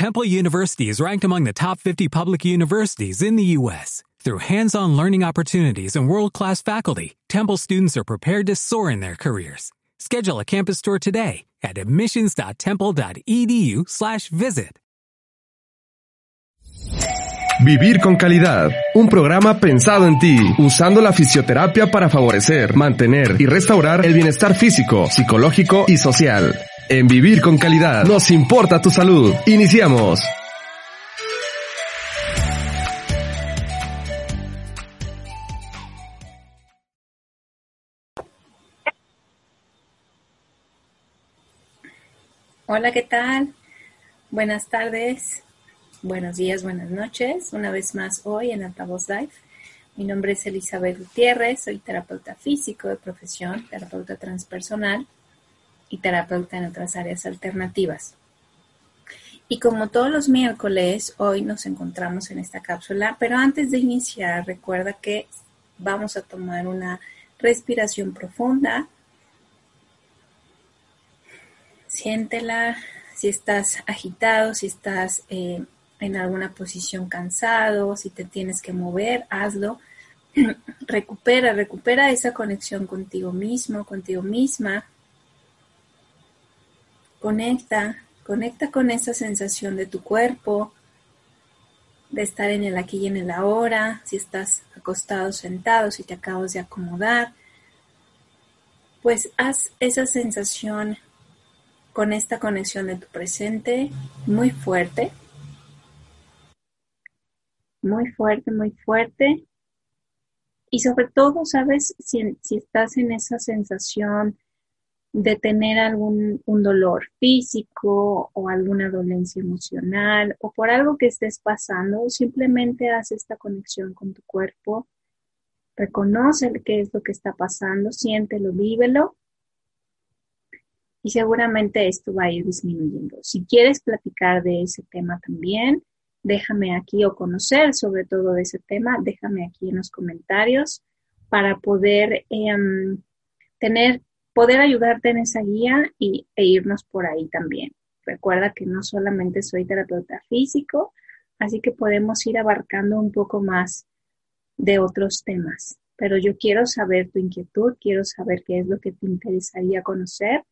Temple University is ranked among the top 50 public universities in the U.S. Through hands-on learning opportunities and world-class faculty, Temple students are prepared to soar in their careers. Schedule a campus tour today at admissions.temple.edu/visit. Vivir con calidad, un programa pensado en ti, usando la fisioterapia para favorecer, mantener y restaurar el bienestar físico, psicológico y social. En Vivir con calidad, nos importa tu salud. Iniciamos. Hola, ¿qué tal? Buenas tardes, buenos días, buenas noches. Una vez más hoy en Altavoz Live. Mi nombre es Elizabeth Gutiérrez, soy terapeuta físico de profesión, terapeuta transpersonal y terapeuta en otras áreas alternativas. Y como todos los miércoles, hoy nos encontramos en esta cápsula, pero antes de iniciar, recuerda que vamos a tomar una respiración profunda Siéntela si estás agitado, si estás eh, en alguna posición cansado, si te tienes que mover, hazlo. recupera, recupera esa conexión contigo mismo, contigo misma. Conecta, conecta con esa sensación de tu cuerpo, de estar en el aquí y en el ahora, si estás acostado, sentado, si te acabas de acomodar, pues haz esa sensación con esta conexión de tu presente muy fuerte. Muy fuerte, muy fuerte. Y sobre todo, sabes, si, estás en esa sensación de tener algún un dolor físico o alguna dolencia emocional o por algo que estés pasando, simplemente haz esta conexión con tu cuerpo, reconoce qué es lo que está pasando, siéntelo, vívelo y seguramente esto va a ir disminuyendo. Si quieres platicar de ese tema también, déjame aquí o conocer sobre todo ese tema, déjame aquí en los comentarios para poder em, tener, poder ayudarte en esa guía y, e irnos por ahí también. Recuerda que no solamente soy terapeuta físico, así que podemos ir abarcando un poco más de otros temas. Pero yo quiero saber tu inquietud, quiero saber qué es lo que te interesaría conocer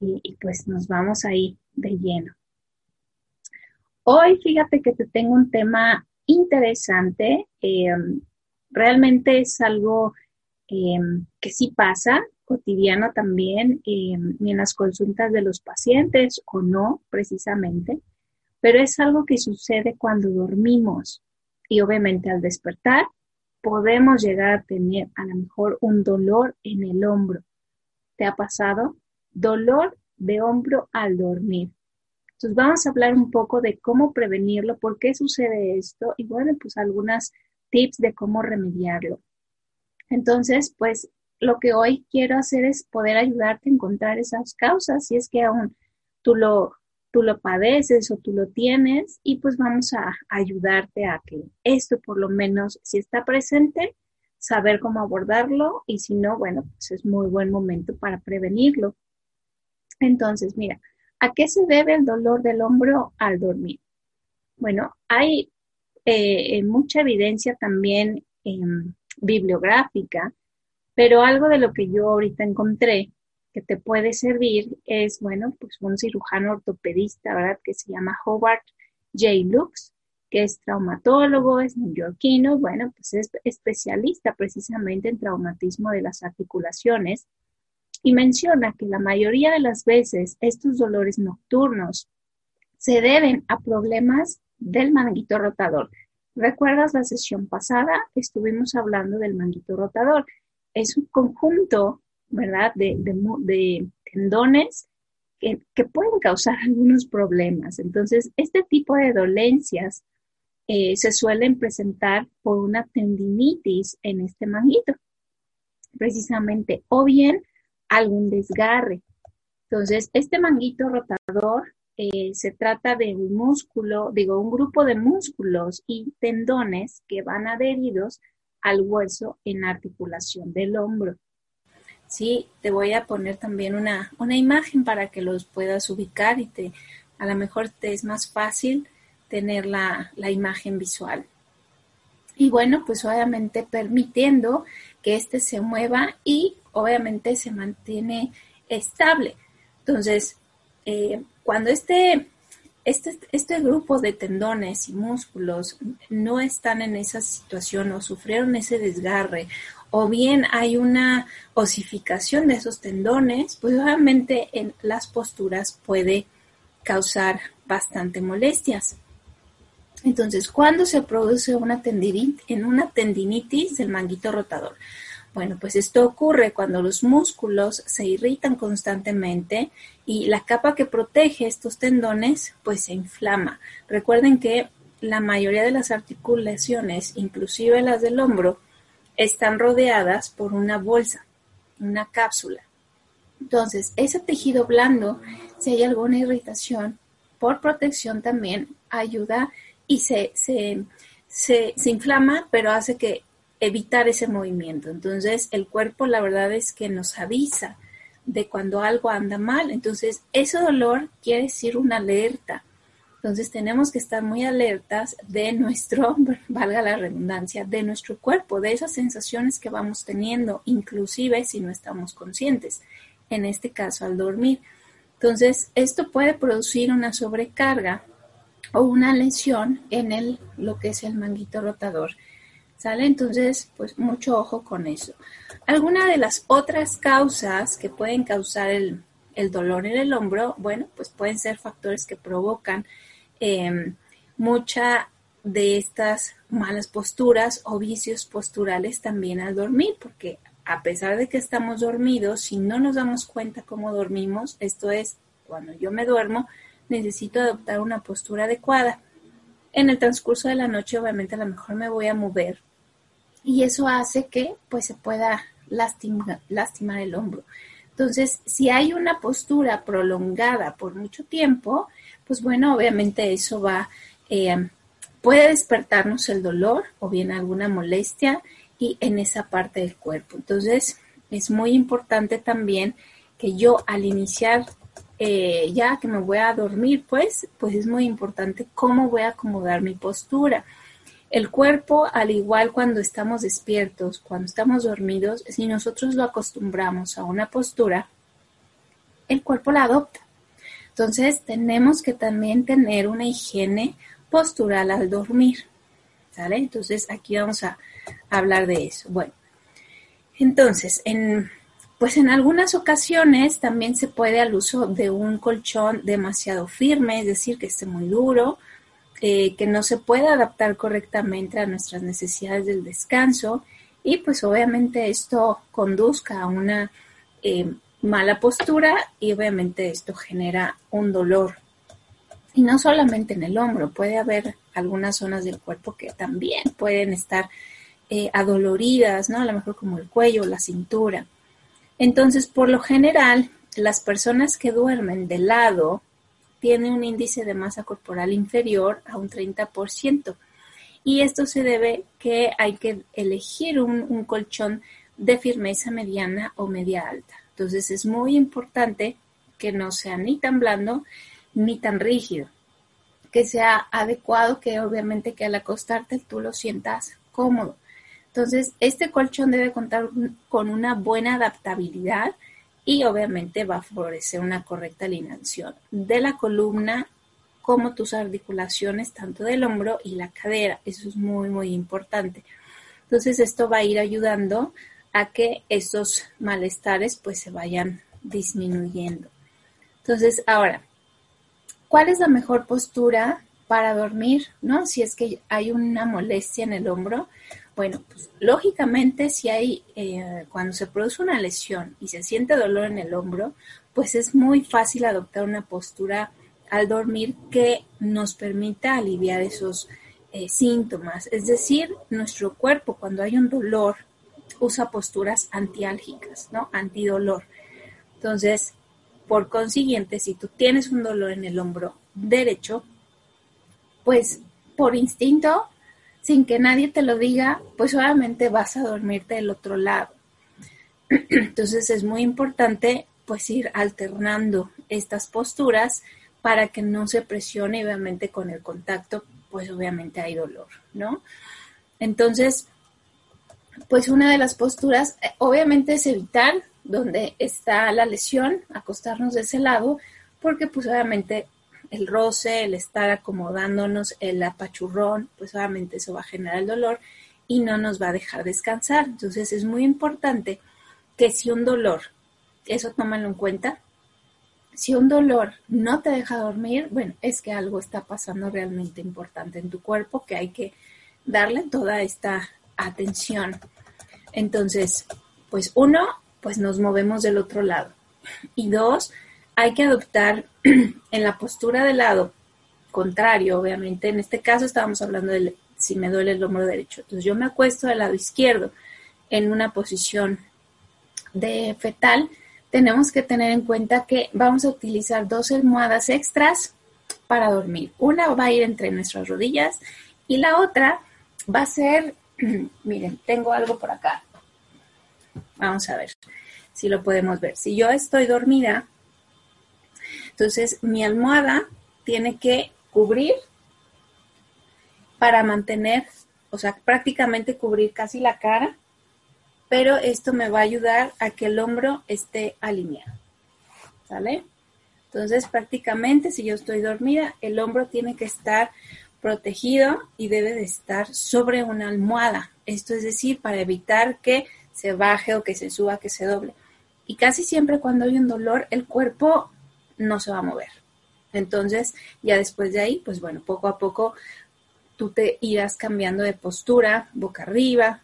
y, pues nos vamos ahí de lleno. Hoy fíjate que te tengo un tema interesante. Em, realmente es algo em, que sí pasa, cotidiano también, em, en las consultas de los pacientes o no precisamente, pero es algo que sucede cuando dormimos y obviamente al despertar podemos llegar a tener a lo mejor un dolor en el hombro. ¿Te ha pasado? dolor de hombro al dormir. Entonces vamos a hablar un poco de cómo prevenirlo, por qué sucede esto y bueno, pues algunas tips de cómo remediarlo. Entonces, pues lo que hoy quiero hacer es poder ayudarte a encontrar esas causas, si es que aún tú lo, tú lo padeces o tú lo tienes, y pues vamos a ayudarte a que esto por lo menos, si está presente, saber cómo abordarlo y si no, bueno, pues es muy buen momento para prevenirlo. Entonces, mira, ¿a qué se debe el dolor del hombro al dormir? Bueno, hay eh, mucha evidencia también bibliográfica, pero algo de lo que yo ahorita encontré que te puede servir es, bueno, pues un cirujano ortopedista, ¿verdad? Que se llama Howard J. Lux, que es traumatólogo, es neoyorquino, bueno, pues es especialista precisamente en traumatismo de las articulaciones y menciona que la mayoría de las veces estos dolores nocturnos se deben a problemas del manguito rotador. ¿Recuerdas la sesión pasada? Estuvimos hablando del manguito rotador. Es un conjunto, ¿verdad?, de, tendones que, que, pueden causar algunos problemas. Entonces, este tipo de dolencias eh, se suelen presentar por una tendinitis en este manguito, precisamente, o bien algún desgarre. Entonces, este manguito rotador eh, se trata de un músculo, digo, un grupo de músculos y tendones que van adheridos al hueso en articulación del hombro. Sí, te voy a poner también una, una imagen para que los puedas ubicar y te a lo mejor te es más fácil tener la, la imagen visual. Y bueno, pues obviamente permitiendo que éste se mueva y obviamente se mantiene estable. Entonces, eh, cuando este, este, este grupo de tendones y músculos no están en esa situación o sufrieron ese desgarre o bien hay una osificación de esos tendones, pues obviamente en las posturas puede causar bastante molestias. Entonces, ¿cuándo se produce una tendinitis, en una tendinitis del manguito rotador? Bueno, pues esto ocurre cuando los músculos se irritan constantemente y la capa que protege estos tendones pues se inflama. Recuerden que la mayoría de las articulaciones, inclusive las del hombro, están rodeadas por una bolsa, una cápsula. Entonces, ese tejido blando, si hay alguna irritación, por protección también ayuda y se, se, se, inflama, pero hace que evitar ese movimiento. Entonces, el cuerpo la verdad es que nos avisa de cuando algo anda mal. Entonces, ese dolor quiere decir una alerta. Entonces, tenemos que estar muy alertas de nuestro, valga la redundancia, de nuestro cuerpo, de esas sensaciones que vamos teniendo, inclusive si no estamos conscientes, en este caso al dormir. Entonces, esto puede producir una sobrecarga o una lesión en el, lo que es el manguito rotador. ¿Sale? Entonces, pues mucho ojo con eso. Alguna de las otras causas que pueden causar el, dolor en el hombro, bueno, pues pueden ser factores que provocan eh, mucha de estas malas posturas o vicios posturales también al dormir, porque a pesar de que estamos dormidos, si no nos damos cuenta cómo dormimos, esto es, cuando yo me duermo, necesito adoptar una postura adecuada. En el transcurso de la noche, obviamente, a lo mejor me voy a mover y eso hace que pues se pueda lastimar, el hombro. Entonces, si hay una postura prolongada por mucho tiempo, pues bueno, obviamente eso va, eh, puede despertarnos el dolor o bien alguna molestia y en esa parte del cuerpo. Entonces, es muy importante también que yo al iniciar eh, ya que me voy a dormir, pues, pues es muy importante cómo voy a acomodar mi postura. El cuerpo, al igual cuando estamos despiertos, cuando estamos dormidos, si nosotros lo acostumbramos a una postura, el cuerpo la adopta. Entonces, tenemos que también tener una higiene postural al dormir. ¿Sale? Entonces, aquí vamos a hablar de eso. Bueno, entonces, en, pues en algunas ocasiones también se puede al uso de un colchón demasiado firme, es decir, que esté muy duro, eh, que no se pueda adaptar correctamente a nuestras necesidades del descanso y pues obviamente esto conduzca a una eh, mala postura y obviamente esto genera un dolor. Y no solamente en el hombro, puede haber algunas zonas del cuerpo que también pueden estar eh, adoloridas, ¿no? A lo mejor como el cuello, la cintura. Entonces, por lo general, las personas que duermen de lado tienen un índice de masa corporal inferior a un 30%. Y esto se debe que hay que elegir un, colchón de firmeza mediana o media alta. Entonces es muy importante que no sea ni tan blando ni tan rígido, que sea adecuado, que obviamente que al acostarte tú lo sientas cómodo. Entonces, este colchón debe contar con una buena adaptabilidad y obviamente va a favorecer una correcta alineación de la columna como tus articulaciones, tanto del hombro y la cadera. Eso es muy, muy importante. Entonces, esto va a ir ayudando a que estos malestares pues se vayan disminuyendo. Entonces, ahora, ¿cuál es la mejor postura para dormir? ¿No? Si es que hay una molestia en el hombro, bueno, pues lógicamente si hay, eh, cuando se produce una lesión y se siente dolor en el hombro, pues es muy fácil adoptar una postura al dormir que nos permita aliviar esos eh, síntomas. Es decir, nuestro cuerpo cuando hay un dolor usa posturas antiálgicas, ¿no? Antidolor. Entonces, por consiguiente, si tú tienes un dolor en el hombro derecho, pues por instinto sin que nadie te lo diga, pues obviamente vas a dormirte del otro lado. Entonces es muy importante pues ir alternando estas posturas para que no se presione, obviamente con el contacto, pues obviamente hay dolor, ¿no? Entonces, pues una de las posturas, eh, obviamente es evitar donde está la lesión, acostarnos de ese lado, porque pues obviamente el roce, el estar acomodándonos, el apachurrón, pues obviamente eso va a generar el dolor y no nos va a dejar descansar. Entonces es muy importante que si un dolor, eso tómalo en cuenta, si un dolor no te deja dormir, bueno, es que algo está pasando realmente importante en tu cuerpo que hay que darle toda esta atención. Entonces, pues uno, pues nos movemos del otro lado. Y dos, hay que adoptar en la postura del lado contrario, obviamente. En este caso estábamos hablando de si me duele el hombro derecho. Entonces yo me acuesto del lado izquierdo en una posición de fetal. Tenemos que tener en cuenta que vamos a utilizar dos almohadas extras para dormir. Una va a ir entre nuestras rodillas y la otra va a ser, miren, tengo algo por acá. Vamos a ver si lo podemos ver. Si yo estoy dormida, entonces mi almohada tiene que cubrir para mantener, o sea, prácticamente cubrir casi la cara, pero esto me va a ayudar a que el hombro esté alineado. ¿Sale? Entonces, prácticamente si yo estoy dormida, el hombro tiene que estar protegido y debe de estar sobre una almohada. Esto es decir, para evitar que se baje o que se suba, que se doble. Y casi siempre cuando hay un dolor, el cuerpo no se va a mover. Entonces, ya después de ahí, pues bueno, poco a poco tú te irás cambiando de postura, boca arriba,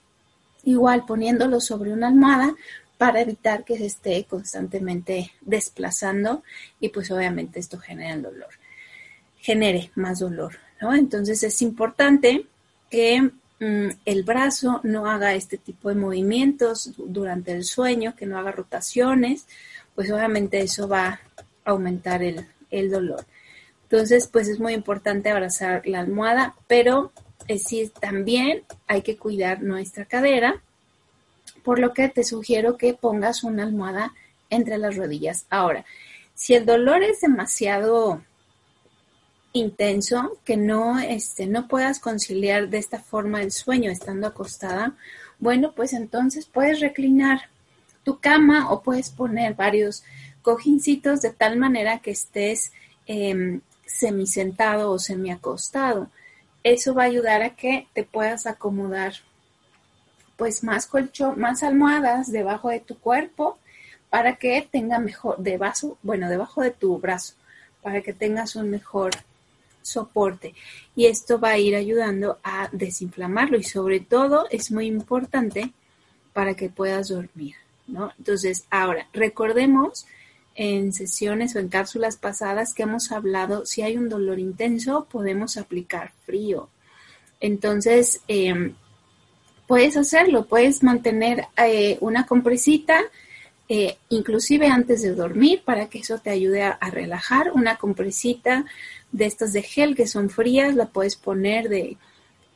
igual poniéndolo sobre una almohada para evitar que se esté constantemente desplazando y pues obviamente esto genera el dolor, genere más dolor. Entonces es importante que mm, el brazo no haga este tipo de movimientos durante el sueño, que no haga rotaciones, pues obviamente eso va aumentar el, dolor. Entonces, pues es muy importante abrazar la almohada, pero eh, sí también hay que cuidar nuestra cadera, por lo que te sugiero que pongas una almohada entre las rodillas. Ahora, si el dolor es demasiado intenso que no, este, no puedas conciliar de esta forma el sueño estando acostada, bueno, pues entonces puedes reclinar tu cama o puedes poner varios cojincitos de tal manera que estés eh, semisentado o semiacostado. Eso va a ayudar a que te puedas acomodar pues más colchón, más almohadas debajo de tu cuerpo para que tenga mejor, debajo, bueno, debajo de tu brazo, para que tengas un mejor soporte y esto va a ir ayudando a desinflamarlo y sobre todo es muy importante para que puedas dormir, ¿no? Entonces, ahora, recordemos en sesiones o en cápsulas pasadas que hemos hablado, si hay un dolor intenso, podemos aplicar frío. Entonces, em, puedes hacerlo, puedes mantener eh, una compresita, eh, inclusive antes de dormir, para que eso te ayude a relajar, una compresita de estas de gel que son frías, la puedes poner de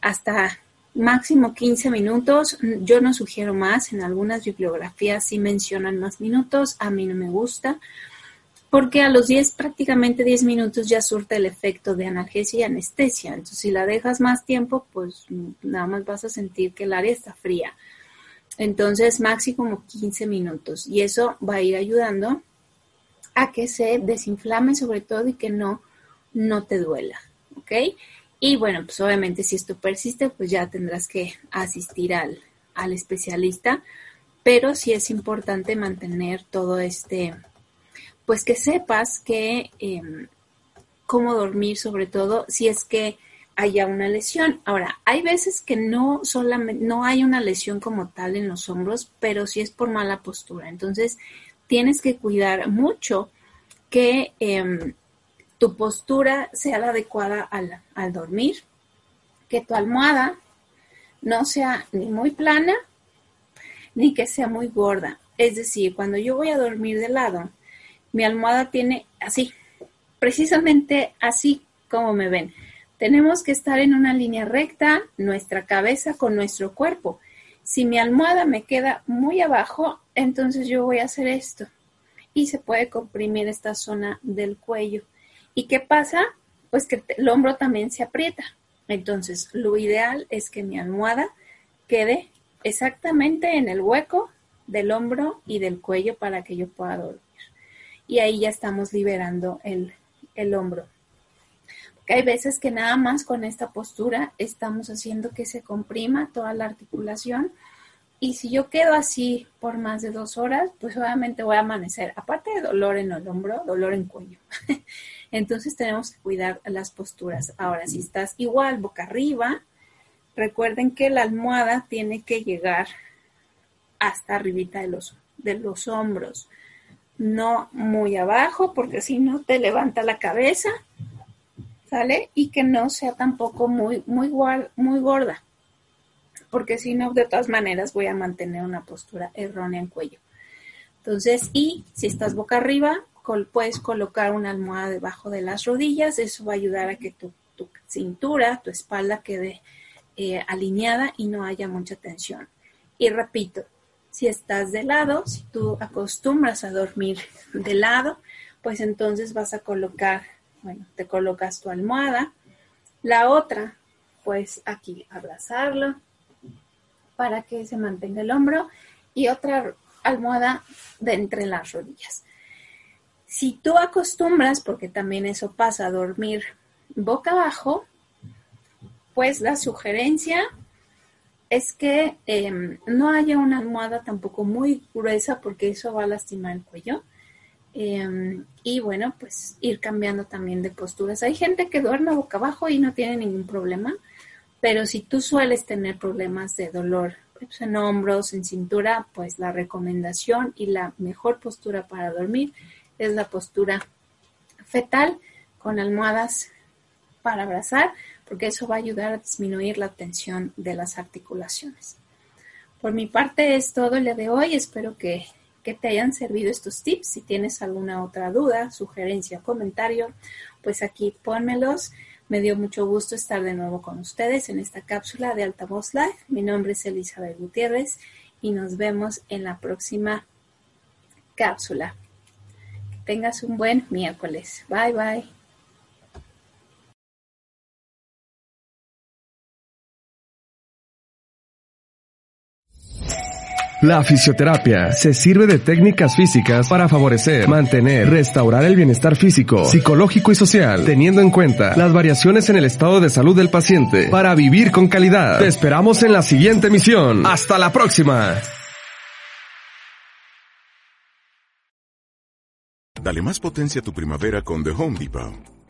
hasta máximo 15 minutos. Yo no sugiero más, en algunas bibliografías sí mencionan más minutos, a mí no me gusta, porque a los 10, prácticamente 10 minutos ya surte el efecto de analgesia y anestesia. Entonces, si la dejas más tiempo, pues nada más vas a sentir que el área está fría. Entonces, máximo 15 minutos. Y eso va a ir ayudando a que se desinflame sobre todo y que no no te duela, ¿ok? Y bueno, pues obviamente si esto persiste, pues ya tendrás que asistir al, especialista, pero sí es importante mantener todo este, pues que sepas que em, cómo dormir, sobre todo si es que haya una lesión. Ahora, hay veces que no solamente, no hay una lesión como tal en los hombros, pero sí es por mala postura. Entonces, tienes que cuidar mucho que em, tu postura sea la adecuada al, al dormir, que tu almohada no sea ni muy plana ni que sea muy gorda. Es decir, cuando yo voy a dormir de lado, mi almohada tiene así, precisamente así como me ven. Tenemos que estar en una línea recta, nuestra cabeza con nuestro cuerpo. Si mi almohada me queda muy abajo, entonces yo voy a hacer esto. Y se puede comprimir esta zona del cuello ¿Y qué pasa? Pues que el hombro también se aprieta. Entonces, lo ideal es que mi almohada quede exactamente en el hueco del hombro y del cuello para que yo pueda dormir. Y ahí ya estamos liberando el, el hombro. Porque hay veces que nada más con esta postura estamos haciendo que se comprima toda la articulación. Y si yo quedo así por más de dos horas, pues obviamente voy a amanecer, aparte de dolor en el hombro, dolor en cuello. Entonces tenemos que cuidar las posturas. Ahora, si estás igual boca arriba, recuerden que la almohada tiene que llegar hasta arribita de los, de los hombros. No muy abajo, porque si no te levanta la cabeza, ¿sale? Y que no sea tampoco muy, muy, muy gorda, porque si no, de todas maneras voy a mantener una postura errónea en cuello. Entonces, y si estás boca arriba, puedes colocar una almohada debajo de las rodillas, eso va a ayudar a que tu, cintura, tu espalda quede eh, alineada y no haya mucha tensión. Y repito, si estás de lado, si tú acostumbras a dormir de lado, pues entonces vas a colocar, bueno, te colocas tu almohada. La otra, pues aquí abrazarlo para que se mantenga el hombro y otra almohada de entre las rodillas. Si tú acostumbras, porque también eso pasa, a dormir boca abajo, pues la sugerencia es que em, no haya una almohada tampoco muy gruesa porque eso va a lastimar el cuello. Em, y bueno, pues ir cambiando también de posturas. Hay gente que duerme boca abajo y no tiene ningún problema, pero si tú sueles tener problemas de dolor pues, en hombros, en cintura, pues la recomendación y la mejor postura para dormir es la postura fetal con almohadas para abrazar, porque eso va a ayudar a disminuir la tensión de las articulaciones. Por mi parte es todo el día de hoy. Espero que, que te hayan servido estos tips. Si tienes alguna otra duda, sugerencia comentario, pues aquí pónmelos. Me dio mucho gusto estar de nuevo con ustedes en esta cápsula de Altavoz Live. Mi nombre es Elizabeth Gutiérrez y nos vemos en la próxima cápsula tengas un buen miércoles. Bye bye. La fisioterapia se sirve de técnicas físicas para favorecer, mantener, restaurar el bienestar físico, psicológico y social, teniendo en cuenta las variaciones en el estado de salud del paciente para vivir con calidad. Te esperamos en la siguiente misión. Hasta la próxima. Dale más potencia a tu primavera con The Home Depot.